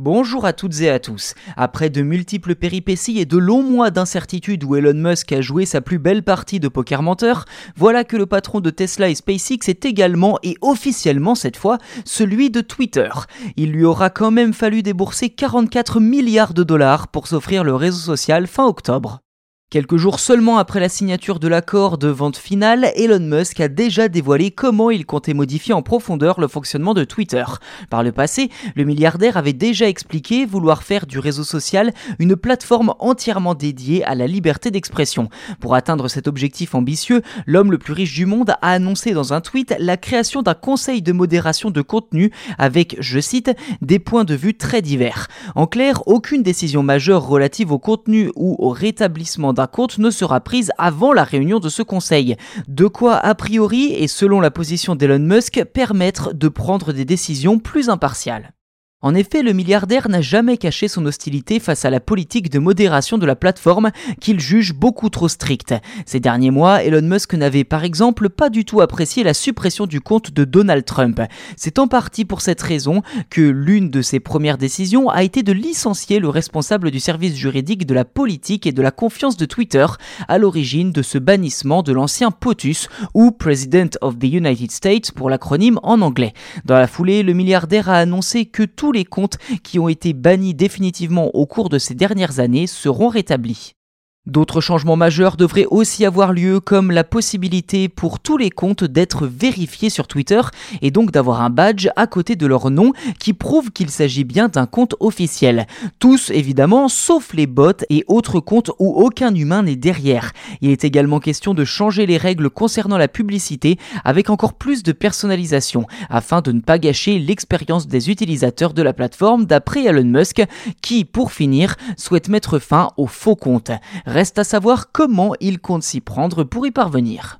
Bonjour à toutes et à tous. Après de multiples péripéties et de longs mois d'incertitude où Elon Musk a joué sa plus belle partie de poker menteur, voilà que le patron de Tesla et SpaceX est également et officiellement cette fois celui de Twitter. Il lui aura quand même fallu débourser 44 milliards de dollars pour s'offrir le réseau social fin octobre. Quelques jours seulement après la signature de l'accord de vente finale, Elon Musk a déjà dévoilé comment il comptait modifier en profondeur le fonctionnement de Twitter. Par le passé, le milliardaire avait déjà expliqué vouloir faire du réseau social une plateforme entièrement dédiée à la liberté d'expression. Pour atteindre cet objectif ambitieux, l'homme le plus riche du monde a annoncé dans un tweet la création d'un conseil de modération de contenu avec, je cite, des points de vue très divers. En clair, aucune décision majeure relative au contenu ou au rétablissement compte ne sera prise avant la réunion de ce conseil. De quoi, a priori, et selon la position d'Elon Musk, permettre de prendre des décisions plus impartiales. En effet, le milliardaire n'a jamais caché son hostilité face à la politique de modération de la plateforme qu'il juge beaucoup trop stricte. Ces derniers mois, Elon Musk n'avait par exemple pas du tout apprécié la suppression du compte de Donald Trump. C'est en partie pour cette raison que l'une de ses premières décisions a été de licencier le responsable du service juridique de la politique et de la confiance de Twitter à l'origine de ce bannissement de l'ancien POTUS ou President of the United States pour l'acronyme en anglais. Dans la foulée, le milliardaire a annoncé que tout tous les comptes qui ont été bannis définitivement au cours de ces dernières années seront rétablis. D'autres changements majeurs devraient aussi avoir lieu comme la possibilité pour tous les comptes d'être vérifiés sur Twitter et donc d'avoir un badge à côté de leur nom qui prouve qu'il s'agit bien d'un compte officiel. Tous évidemment sauf les bots et autres comptes où aucun humain n'est derrière. Il est également question de changer les règles concernant la publicité avec encore plus de personnalisation afin de ne pas gâcher l'expérience des utilisateurs de la plateforme d'après Elon Musk qui pour finir souhaite mettre fin aux faux comptes. Reste à savoir comment il compte s'y prendre pour y parvenir.